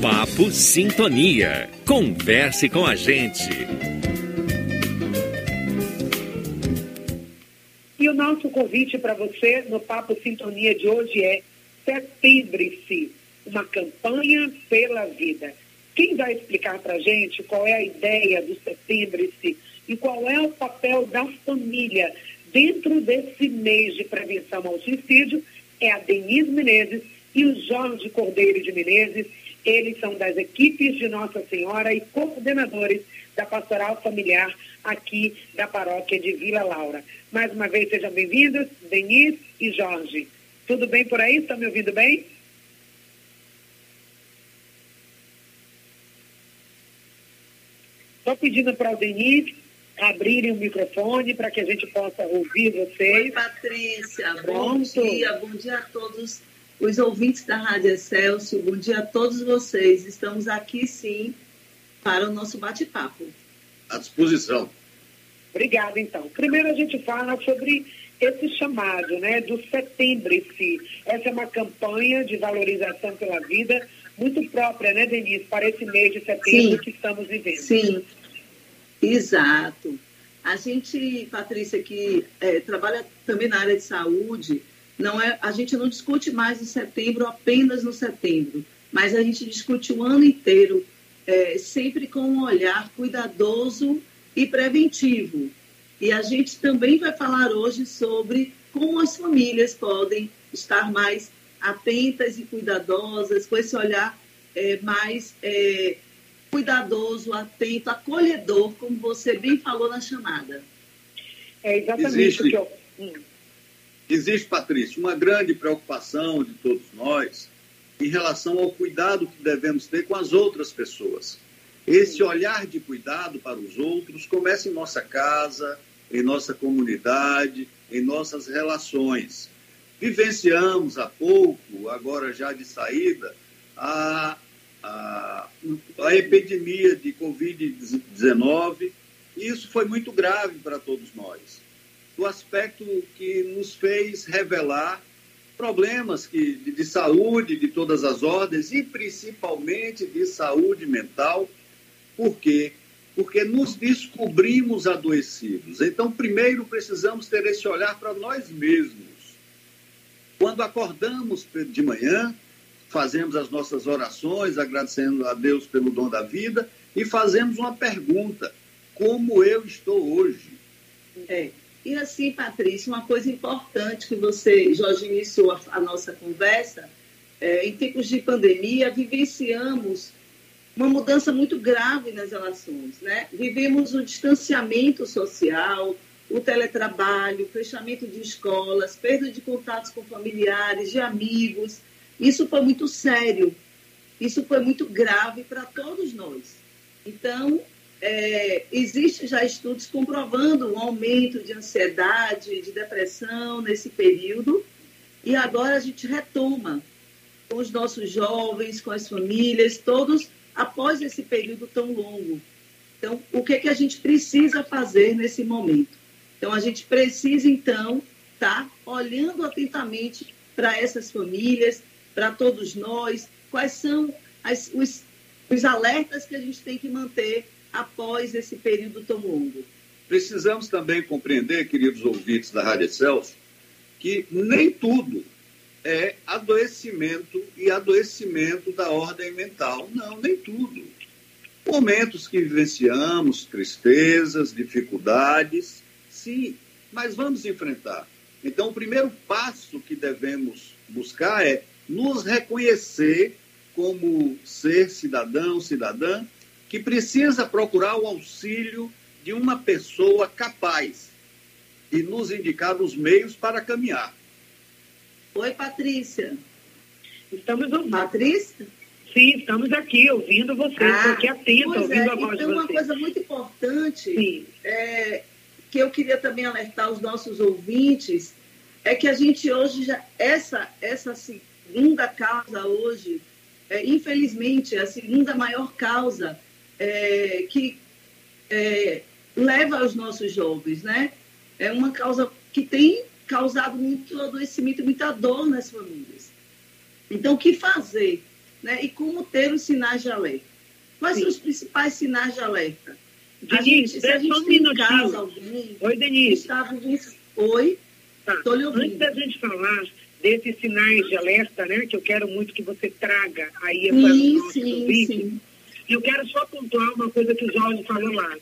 Papo Sintonia. Converse com a gente. E o nosso convite para você no Papo Sintonia de hoje é Setembre-se, uma campanha pela vida. Quem vai explicar para a gente qual é a ideia do Setembre-se e qual é o papel da família dentro desse mês de prevenção ao suicídio é a Denise Menezes e o Jorge Cordeiro de Menezes. Eles são das equipes de Nossa Senhora e coordenadores da Pastoral Familiar aqui da paróquia de Vila Laura. Mais uma vez, sejam bem-vindos, Denise e Jorge. Tudo bem por aí? Estão me ouvindo bem? Estou pedindo para o Denise abrirem o microfone para que a gente possa ouvir vocês. Oi, Patrícia. Bom dia. Bom dia a todos os ouvintes da Rádio Excelsior. Bom dia a todos vocês. Estamos aqui, sim, para o nosso bate-papo. À disposição. Obrigada, então. Primeiro a gente fala sobre esse chamado, né, do setembro si. Essa é uma campanha de valorização pela vida muito própria, né, Denise, para esse mês de setembro Sim. que estamos vivendo. Sim, exato. A gente, Patrícia, que é, trabalha também na área de saúde, não é, a gente não discute mais o setembro apenas no setembro, mas a gente discute o ano inteiro, é, sempre com um olhar cuidadoso e preventivo. E a gente também vai falar hoje sobre como as famílias podem estar mais atentas e cuidadosas, com esse olhar é, mais é, cuidadoso, atento, acolhedor, como você bem falou na chamada. É exatamente existe, o que eu. Hum. Existe, Patrícia, uma grande preocupação de todos nós em relação ao cuidado que devemos ter com as outras pessoas. Esse olhar de cuidado para os outros começa em nossa casa, em nossa comunidade, em nossas relações. Vivenciamos há pouco, agora já de saída, a, a, a epidemia de Covid-19. Isso foi muito grave para todos nós. O aspecto que nos fez revelar problemas que, de, de saúde de todas as ordens e principalmente de saúde mental. Por quê? Porque nos descobrimos adoecidos. Então, primeiro precisamos ter esse olhar para nós mesmos. Quando acordamos de manhã, fazemos as nossas orações, agradecendo a Deus pelo dom da vida e fazemos uma pergunta: como eu estou hoje? É. E assim, Patrícia, uma coisa importante que você, Jorge, iniciou a, a nossa conversa, é, em tempos de pandemia, vivenciamos uma mudança muito grave nas relações. Né? Vivemos o distanciamento social, o teletrabalho, fechamento de escolas, perda de contatos com familiares, de amigos. Isso foi muito sério, isso foi muito grave para todos nós. Então, é, existe já estudos comprovando um aumento de ansiedade, de depressão nesse período, e agora a gente retoma com os nossos jovens, com as famílias, todos após esse período tão longo. Então, o que, é que a gente precisa fazer nesse momento? Então, a gente precisa, então, estar tá olhando atentamente para essas famílias, para todos nós, quais são as, os, os alertas que a gente tem que manter após esse período tão longo. Precisamos também compreender, queridos ouvintes da Rádio Celso, que nem tudo é adoecimento e adoecimento da ordem mental. Não, nem tudo. Momentos que vivenciamos, tristezas, dificuldades, sim, mas vamos enfrentar. Então, o primeiro passo que devemos buscar é nos reconhecer como ser cidadão, cidadã, que precisa procurar o auxílio de uma pessoa capaz e nos indicar os meios para caminhar. Oi, Patrícia. Estamos ouvindo. Patrícia? Sim, estamos aqui ouvindo vocês, ah, aqui atento, ouvindo é. a voz então, de vocês. uma coisa muito importante é, que eu queria também alertar os nossos ouvintes é que a gente hoje já essa essa segunda causa hoje, é, infelizmente, a segunda maior causa é, que é, leva aos nossos jovens, né? É uma causa que tem causado muito adoecimento e muita dor nas famílias. Então, o que fazer né? e como ter os sinais de alerta. Quais Sim. são os principais sinais de alerta? Denise, se a gente tem um em casa alguém Oi, Denise. Está Oi, estou tá. lhe ouvindo. Antes da gente falar desses sinais de alerta, né, que eu quero muito que você traga aí para o nosso sim, vídeo, sim. Eu quero só pontuar uma coisa que o Jorge falou lá.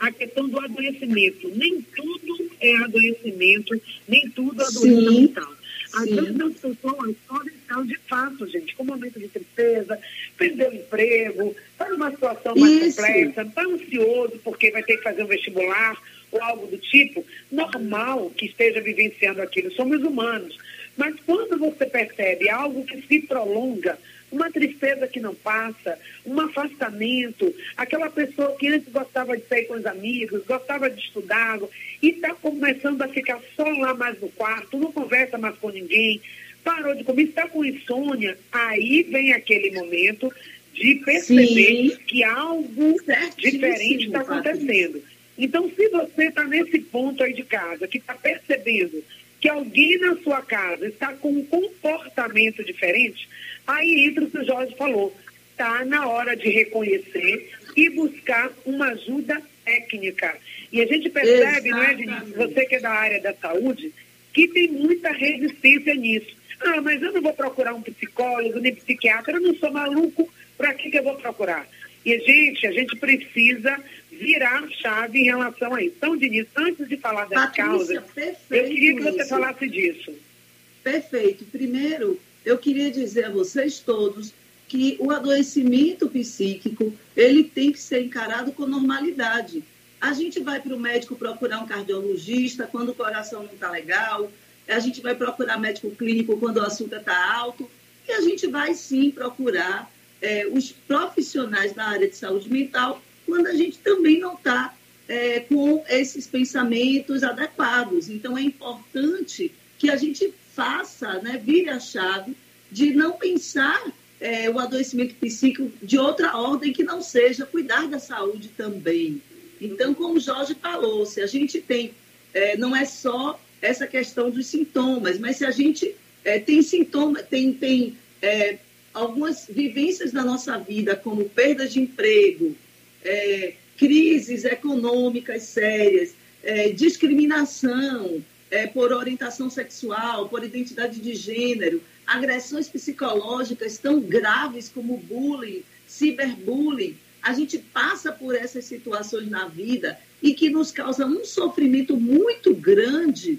A questão do adoecimento. Nem tudo é adoecimento, nem tudo é adoecimento mental. Às Sim. vezes as pessoas podem estar de fato, gente, com momento de tristeza, perdeu o emprego, está numa situação mais Isso. complexa, está ansioso porque vai ter que fazer um vestibular ou algo do tipo, normal que esteja vivenciando aquilo. Somos humanos. Mas quando você percebe algo que se prolonga, uma tristeza que não passa, um afastamento, aquela pessoa que antes gostava de sair com os amigos, gostava de estudar e está começando a ficar só lá mais no quarto, não conversa mais com ninguém, parou de comer, está com insônia, aí vem aquele momento de perceber Sim. que algo diferente está acontecendo. Então, se você está nesse ponto aí de casa, que está percebendo que alguém na sua casa está com um comportamento diferente, Aí entra o que o Jorge falou. Está na hora de reconhecer e buscar uma ajuda técnica. E a gente percebe, Exatamente. não é, Denise, você que é da área da saúde, que tem muita resistência nisso. Ah, mas eu não vou procurar um psicólogo, nem psiquiatra, eu não sou maluco, para que, que eu vou procurar? E, gente, a gente precisa virar chave em relação a isso. Então, Denise, antes de falar das causas, eu queria que você isso. falasse disso. Perfeito. Primeiro, eu queria dizer a vocês todos que o adoecimento psíquico ele tem que ser encarado com normalidade. A gente vai para o médico procurar um cardiologista quando o coração não está legal, a gente vai procurar médico clínico quando o açúcar está alto, e a gente vai sim procurar é, os profissionais da área de saúde mental quando a gente também não está é, com esses pensamentos adequados. Então, é importante que a gente faça, né, vire a chave de não pensar é, o adoecimento psíquico de outra ordem que não seja cuidar da saúde também. Então, como o Jorge falou, se a gente tem, é, não é só essa questão dos sintomas, mas se a gente é, tem sintomas, tem, tem é, algumas vivências na nossa vida, como perda de emprego, é, crises econômicas sérias, é, discriminação, é, por orientação sexual, por identidade de gênero, agressões psicológicas tão graves como bullying, ciberbullying. A gente passa por essas situações na vida e que nos causa um sofrimento muito grande,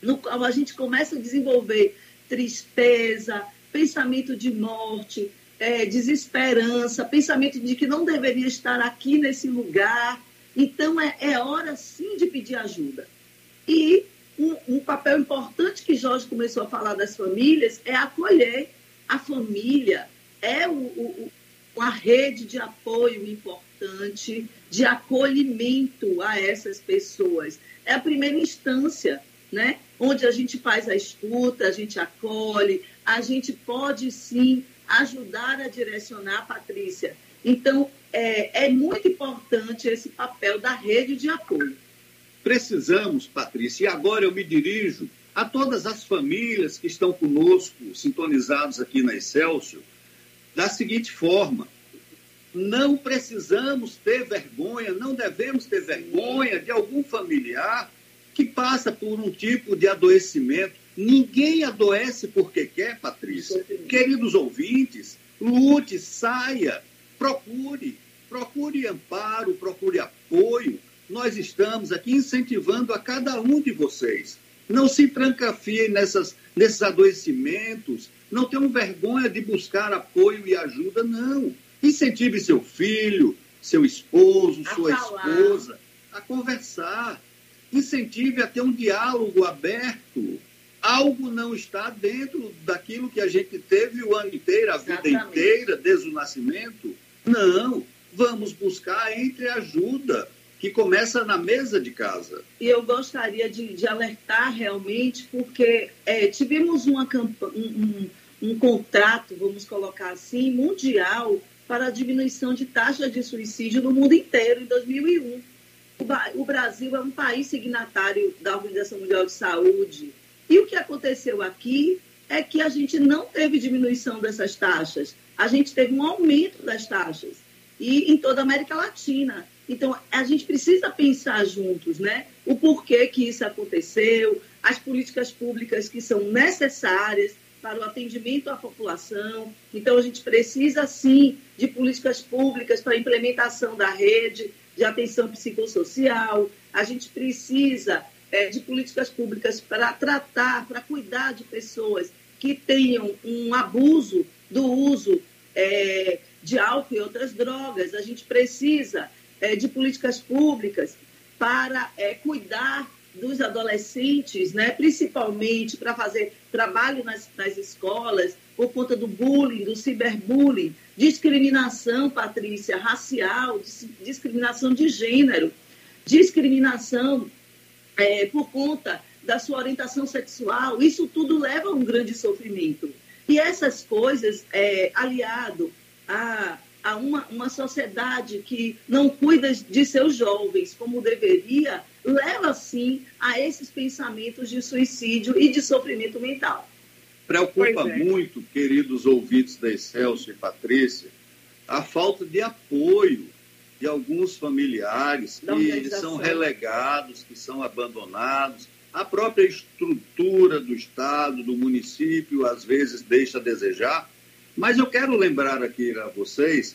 no qual a gente começa a desenvolver tristeza, pensamento de morte, é, desesperança, pensamento de que não deveria estar aqui nesse lugar. Então, é, é hora sim de pedir ajuda. E um, um, papel importante que Jorge começou a falar das famílias é acolher a família, é o, o, uma rede de apoio importante, de acolhimento a essas pessoas. É a primeira instância, né? onde a gente faz a escuta, a gente acolhe, a gente pode sim ajudar a direcionar, Patrícia. Então, é, é muito importante esse papel da rede de apoio. Precisamos, Patrícia, e agora eu me dirijo a todas as famílias que estão conosco, sintonizados aqui na Excelsior, da seguinte forma: não precisamos ter vergonha, não devemos ter vergonha de algum familiar que passa por um tipo de adoecimento. Ninguém adoece porque quer, Patrícia. Queridos ouvintes, lute, saia, procure, procure amparo, procure apoio nós estamos aqui incentivando a cada um de vocês. Não se trancafiem nessas, nesses adoecimentos, não tenham vergonha de buscar apoio e ajuda, não. Incentive seu filho, seu esposo, a sua falar. esposa a conversar. Incentive a ter um diálogo aberto. Algo não está dentro daquilo que a gente teve o ano inteiro, a Exatamente. vida inteira, desde o nascimento. Não, vamos buscar entre ajuda que começa na mesa de casa. E eu gostaria de, de alertar realmente, porque é, tivemos uma um, um, um contrato, vamos colocar assim, mundial para a diminuição de taxa de suicídio no mundo inteiro em 2001. O, o Brasil é um país signatário da Organização Mundial de Saúde. E o que aconteceu aqui é que a gente não teve diminuição dessas taxas. a gente teve um aumento das taxas. E em toda a América Latina. Então, a gente precisa pensar juntos, né? O porquê que isso aconteceu, as políticas públicas que são necessárias para o atendimento à população. Então, a gente precisa, sim, de políticas públicas para a implementação da rede de atenção psicossocial. A gente precisa é, de políticas públicas para tratar, para cuidar de pessoas que tenham um abuso do uso é, de álcool e outras drogas. A gente precisa é, de políticas públicas para é, cuidar dos adolescentes, né, principalmente para fazer trabalho nas, nas escolas, por conta do bullying, do ciberbullying, discriminação, Patrícia, racial, discriminação de gênero, discriminação é, por conta da sua orientação sexual, isso tudo leva a um grande sofrimento. E essas coisas, é, aliado a, a uma, uma sociedade que não cuida de seus jovens como deveria, leva sim a esses pensamentos de suicídio e de sofrimento mental. Preocupa é. muito, queridos ouvintes da Excelso e Patrícia, a falta de apoio de alguns familiares que são relegados, que são abandonados. A própria estrutura do Estado, do município, às vezes deixa a desejar. Mas eu quero lembrar aqui a vocês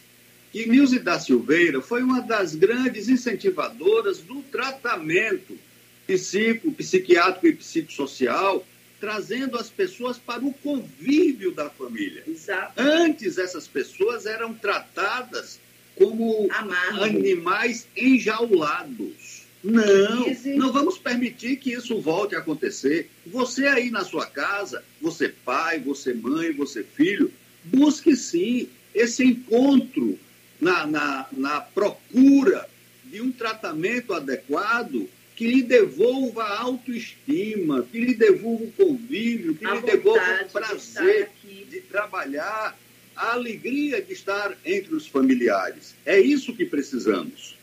que Nilce da Silveira foi uma das grandes incentivadoras do tratamento psico, psiquiátrico e psicossocial, trazendo as pessoas para o convívio da família. Exato. Antes, essas pessoas eram tratadas como Amargo. animais enjaulados. Não, não vamos permitir que isso volte a acontecer. Você aí na sua casa, você pai, você mãe, você filho, busque sim esse encontro na, na, na procura de um tratamento adequado que lhe devolva a autoestima, que lhe devolva o convívio, que a lhe devolva o prazer de, de trabalhar, a alegria de estar entre os familiares. É isso que precisamos.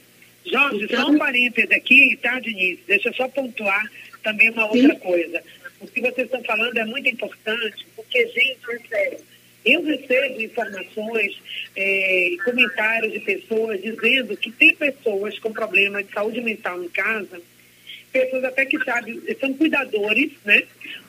Jorge, então... só um parêntese aqui, tá, Denise? Deixa eu só pontuar também uma outra Sim. coisa. O que vocês estão falando é muito importante, porque, gente, é sério eu recebo informações é, comentários de pessoas dizendo que tem pessoas com problema de saúde mental em casa, pessoas até que sabem, são cuidadores, né?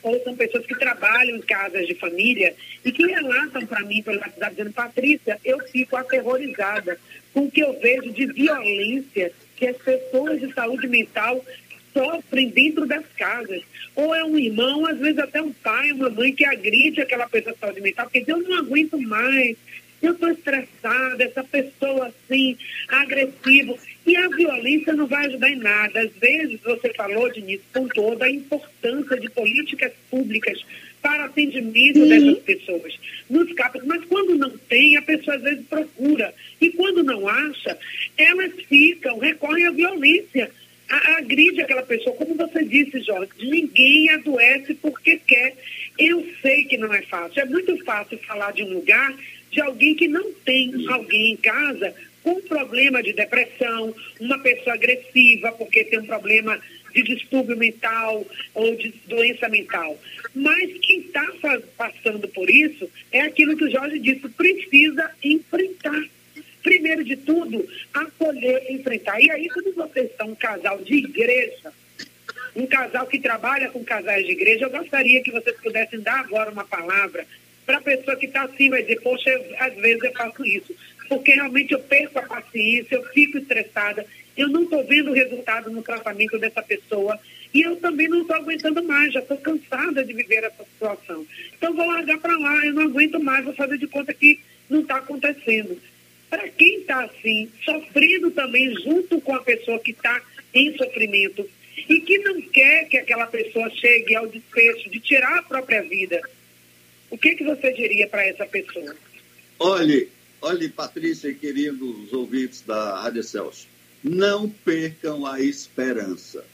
Ou são pessoas que trabalham em casas de família e que relatam para mim pelo WhatsApp dizendo, Patrícia, eu fico aterrorizada com o que eu vejo de violência que as pessoas de saúde mental sofrem dentro das casas. Ou é um irmão, às vezes até um pai, uma mãe que agride aquela pessoa de saúde mental, porque eu não aguento mais, eu estou estressada, essa pessoa assim, agressiva. E a violência não vai ajudar em nada. Às vezes, você falou, Denise, com toda a importância de políticas públicas para atendimento dessas pessoas nos CAPs. Mas quando não tem, a pessoa às vezes procura. E quando não acha, elas ficam, recorrem à violência agride aquela pessoa. Como você disse, Jorge, ninguém adoece porque quer. Eu sei que não é fácil. É muito fácil falar de um lugar de alguém que não tem alguém em casa com problema de depressão, uma pessoa agressiva porque tem um problema de distúrbio mental ou de doença mental. Mas quem está passando por isso é aquilo que o Jorge disse, precisa enfrentar primeiro de tudo, acolher, enfrentar. E aí, quando vocês são um casal de igreja, um casal que trabalha com casais de igreja, eu gostaria que vocês pudessem dar agora uma palavra para a pessoa que está assim, vai dizer, poxa, às vezes eu faço isso, porque realmente eu perco a paciência, eu fico estressada, eu não estou vendo o resultado no tratamento dessa pessoa e eu também não estou aguentando mais, já estou cansada de viver essa situação. Então vou largar para lá, eu não aguento mais, vou fazer de conta que não está acontecendo para quem está assim, sofrendo também junto com a pessoa que está em sofrimento e que não quer que aquela pessoa chegue ao desfecho de tirar a própria vida, o que, que você diria para essa pessoa? Olhe, olhe, Patrícia e queridos ouvintes da Rádio Celso, não percam a esperança,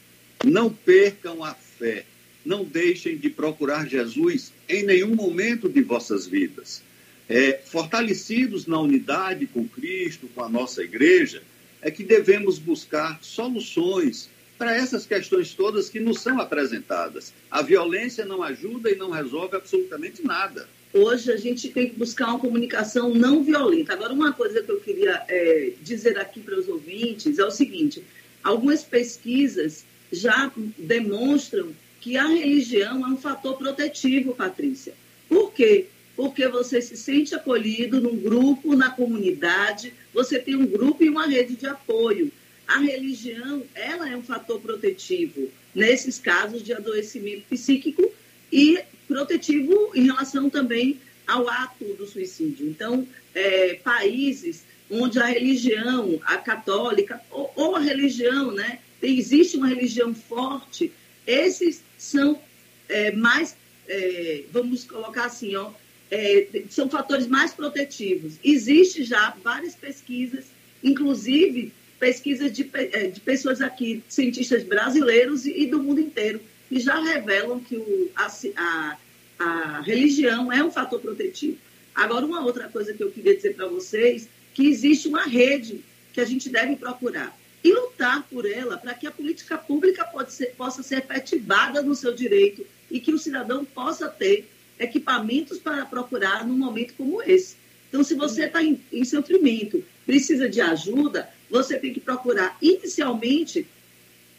não percam a fé, não deixem de procurar Jesus em nenhum momento de vossas vidas é, fortalecidos na unidade com Cristo, com a nossa igreja, é que devemos buscar soluções para essas questões todas que nos são apresentadas. A violência não ajuda e não resolve absolutamente nada. Hoje a gente tem que buscar uma comunicação não violenta. Agora, uma coisa que eu queria é, dizer aqui para os ouvintes é o seguinte: algumas pesquisas já demonstram que a religião é um fator protetivo, Patrícia. Por quê? Porque você se sente acolhido num grupo, na comunidade, você tem um grupo e uma rede de apoio. A religião, ela é um fator protetivo nesses casos de adoecimento psíquico e protetivo em relação também ao ato do suicídio. Então, é, países onde a religião, a católica, ou, ou, a religião, né, existe uma religião forte, esses são é, mais, é, vamos colocar assim, ó, é, são fatores mais protetivos. Existe já várias pesquisas, inclusive pesquisas de, é, de pessoas aqui, cientistas brasileiros e, e do mundo inteiro, que já revelam que o, a, a, a religião é um fator protetivo. Agora, uma outra coisa que eu queria dizer para vocês, que existe uma rede que a gente deve procurar e lutar por ela para que a política pública ser, possa ser efetivada no seu direito e que o cidadão possa ter equipamentos para procurar num momento como esse. Então, se você está em, em sofrimento, precisa de ajuda, você tem que procurar inicialmente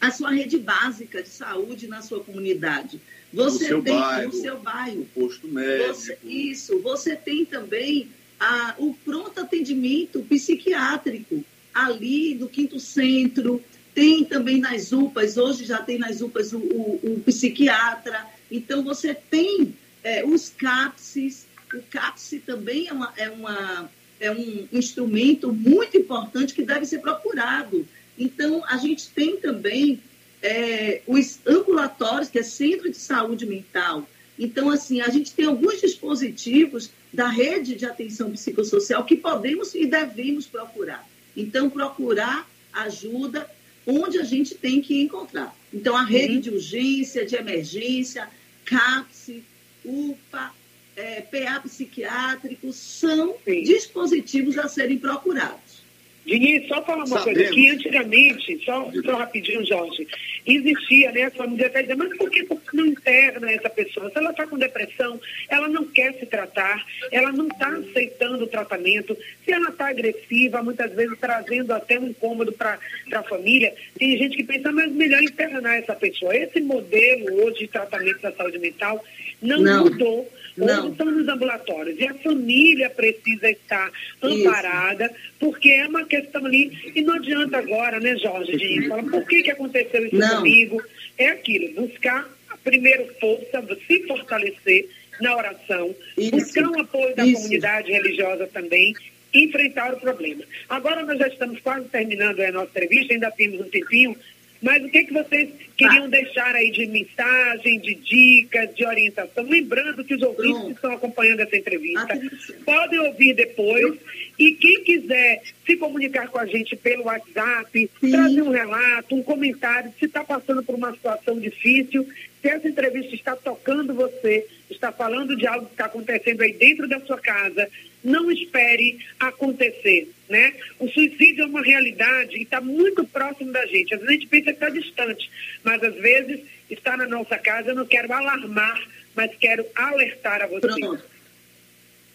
a sua rede básica de saúde na sua comunidade. Você no seu tem bairro, no seu bairro. posto médico. Você, isso. Você tem também a, o pronto atendimento psiquiátrico ali do Quinto Centro. Tem também nas UPAs, hoje já tem nas UPAs o, o, o psiquiatra. Então, você tem é, os CAPSes. O CAPS também é, uma, é, uma, é um instrumento muito importante que deve ser procurado então, a gente tem também é, os ambulatórios, que é Centro de Saúde Mental. Então, assim, a gente tem alguns dispositivos da rede de atenção psicossocial que podemos e devemos procurar. Então, procurar ajuda onde a gente tem que encontrar. Então, a rede uhum. de urgência, de emergência, CAPS, UPA, é, PA psiquiátrico, são Sim. dispositivos a serem procurados. Diniz, só falar uma Sabemos. coisa aqui, antigamente, só, só rapidinho, Jorge, existia, né, a família até dizer, mas por que não interna essa pessoa? Se ela está com depressão, ela não quer se tratar, ela não está aceitando o tratamento, se ela está agressiva, muitas vezes trazendo até um incômodo para a família, tem gente que pensa, mas melhor internar essa pessoa. Esse modelo hoje de tratamento da saúde mental não, não. mudou Hoje estão nos ambulatórios. E a família precisa estar amparada, isso. porque é uma questão ali. E não adianta agora, né, Jorge, de falar por que, que aconteceu isso não. comigo. É aquilo, buscar primeiro força, se fortalecer na oração, isso. buscar o apoio da isso. comunidade religiosa também enfrentar o problema. Agora nós já estamos quase terminando a nossa entrevista, ainda temos um tempinho, mas o que, que vocês queriam ah. deixar aí de mensagem, de dicas, de orientação? Lembrando que os ouvintes que estão acompanhando essa entrevista podem ouvir depois. E quem quiser se comunicar com a gente pelo WhatsApp, Sim. trazer um relato, um comentário, se está passando por uma situação difícil, se essa entrevista está tocando você, está falando de algo que está acontecendo aí dentro da sua casa, não espere acontecer, né? O suicídio é uma realidade e está muito próximo da gente. Às vezes a gente pensa que está distante, mas às vezes está na nossa casa. Eu não quero alarmar, mas quero alertar a você. Pronto.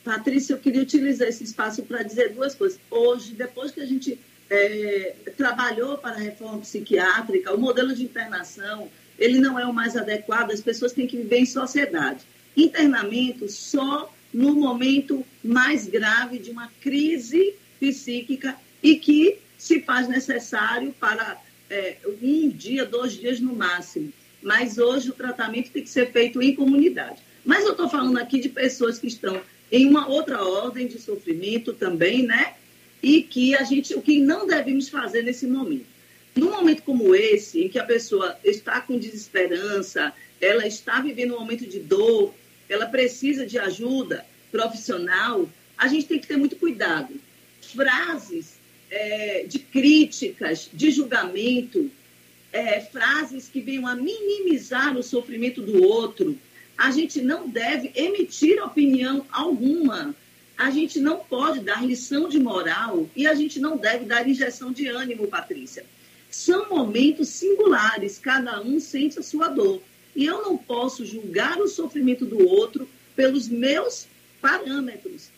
Patrícia, eu queria utilizar esse espaço para dizer duas coisas. Hoje, depois que a gente é, trabalhou para a reforma psiquiátrica, o modelo de internação, ele não é o mais adequado, as pessoas têm que viver em sociedade. Internamento só no momento mais grave de uma crise psíquica e que se faz necessário para é, um dia, dois dias no máximo. Mas hoje o tratamento tem que ser feito em comunidade. Mas eu estou falando aqui de pessoas que estão em uma outra ordem de sofrimento também, né? E que a gente, o que não devemos fazer nesse momento. Num momento como esse, em que a pessoa está com desesperança, ela está vivendo um momento de dor, ela precisa de ajuda profissional, a gente tem que ter muito cuidado. Frases é, de críticas, de julgamento, é, frases que venham a minimizar o sofrimento do outro, a gente não deve emitir opinião alguma. A gente não pode dar lição de moral e a gente não deve dar injeção de ânimo, Patrícia. São momentos singulares, cada um sente a sua dor. E eu não posso julgar o sofrimento do outro pelos meus parâmetros.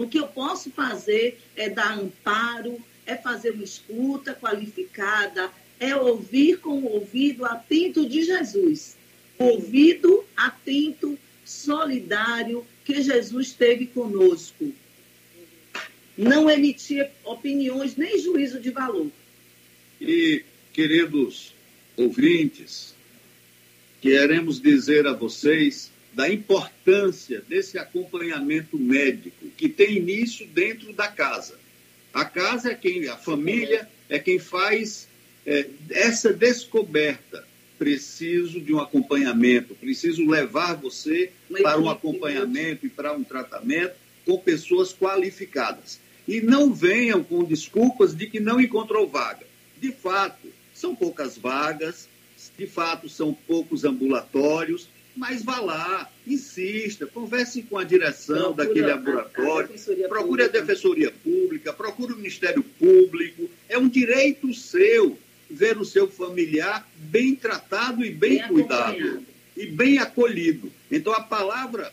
O que eu posso fazer é dar amparo, é fazer uma escuta qualificada, é ouvir com o ouvido atento de Jesus. Ouvido atento, solidário, que Jesus teve conosco. Não emitir opiniões nem juízo de valor. E, queridos ouvintes, queremos dizer a vocês da importância desse acompanhamento médico que tem início dentro da casa. A casa é quem, a família é quem faz é, essa descoberta. Preciso de um acompanhamento, preciso levar você para um acompanhamento e para um tratamento com pessoas qualificadas. E não venham com desculpas de que não encontrou vaga. De fato, são poucas vagas, de fato, são poucos ambulatórios, mas vá lá, insista, converse com a direção procura daquele laboratório, a, a procure a Defensoria Pública, procure o Ministério Público. É um direito seu ver o seu familiar bem tratado e bem, bem cuidado e bem acolhido. Então, a palavra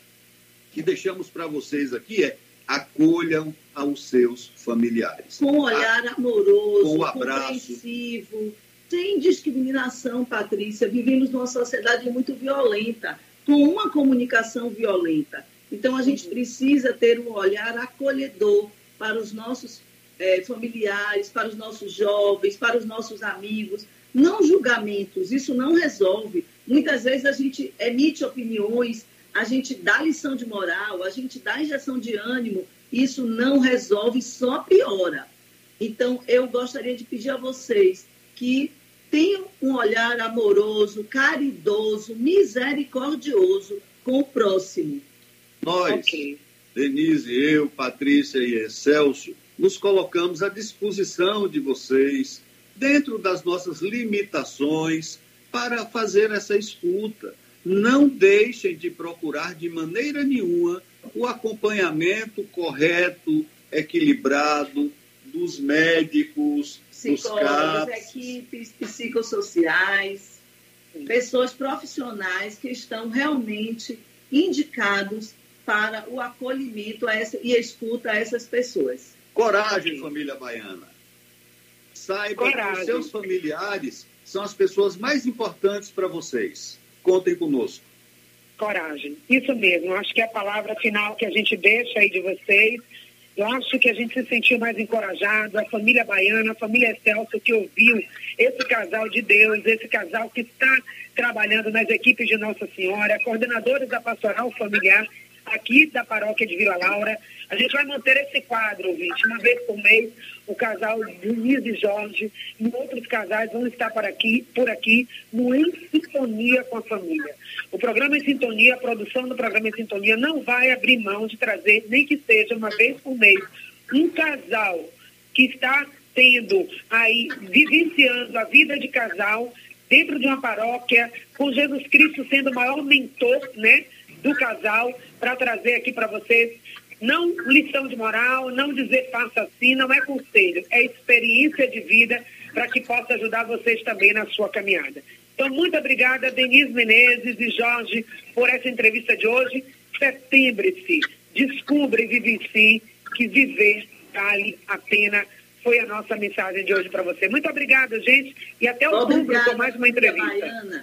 que deixamos para vocês aqui é acolham aos seus familiares. Com um olhar amoroso, com um abraço. compreensivo, sem discriminação, Patrícia. Vivemos numa sociedade muito violenta, com uma comunicação violenta. Então, a gente precisa ter um olhar acolhedor para os nossos é, familiares, para os nossos jovens, para os nossos amigos. Não julgamentos, isso não resolve. Muitas vezes a gente emite opiniões, a gente dá lição de moral, a gente dá injeção de ânimo, isso não resolve, só piora. Então, eu gostaria de pedir a vocês que tenham um olhar amoroso, caridoso, misericordioso com o próximo. Nós, okay. Denise, eu, Patrícia e Excelso, nos colocamos à disposição de vocês, dentro das nossas limitações, para fazer essa escuta. Não deixem de procurar de maneira nenhuma o acompanhamento correto, equilibrado dos médicos, psicólogos, equipes psicossociais, pessoas profissionais que estão realmente indicados para o acolhimento a essa, e escuta a essas pessoas. Coragem, família baiana. Saiba Coragem. que os seus familiares são as pessoas mais importantes para vocês. Contem conosco. Coragem. Isso mesmo. Acho que é a palavra final que a gente deixa aí de vocês eu acho que a gente se sentiu mais encorajado, a família baiana, a família Celso que ouviu esse casal de Deus, esse casal que está trabalhando nas equipes de Nossa Senhora, coordenadores da pastoral familiar aqui da paróquia de Vila Laura. A gente vai manter esse quadro, ouvinte, uma vez por mês, o casal Luiz e Jorge e outros casais vão estar por aqui, por aqui, no Em Sintonia com a Família. O programa Em Sintonia, a produção do programa Em Sintonia não vai abrir mão de trazer, nem que seja uma vez por mês, um casal que está tendo aí, vivenciando a vida de casal dentro de uma paróquia, com Jesus Cristo sendo o maior mentor, né, do casal, para trazer aqui para vocês não lição de moral, não dizer faça assim, não é conselho, é experiência de vida para que possa ajudar vocês também na sua caminhada. Então, muito obrigada, Denise Menezes e Jorge, por essa entrevista de hoje. Setembre-se, descubra e vivencie que viver vale a pena. Foi a nossa mensagem de hoje para você. Muito obrigada, gente, e até outubro com mais uma entrevista.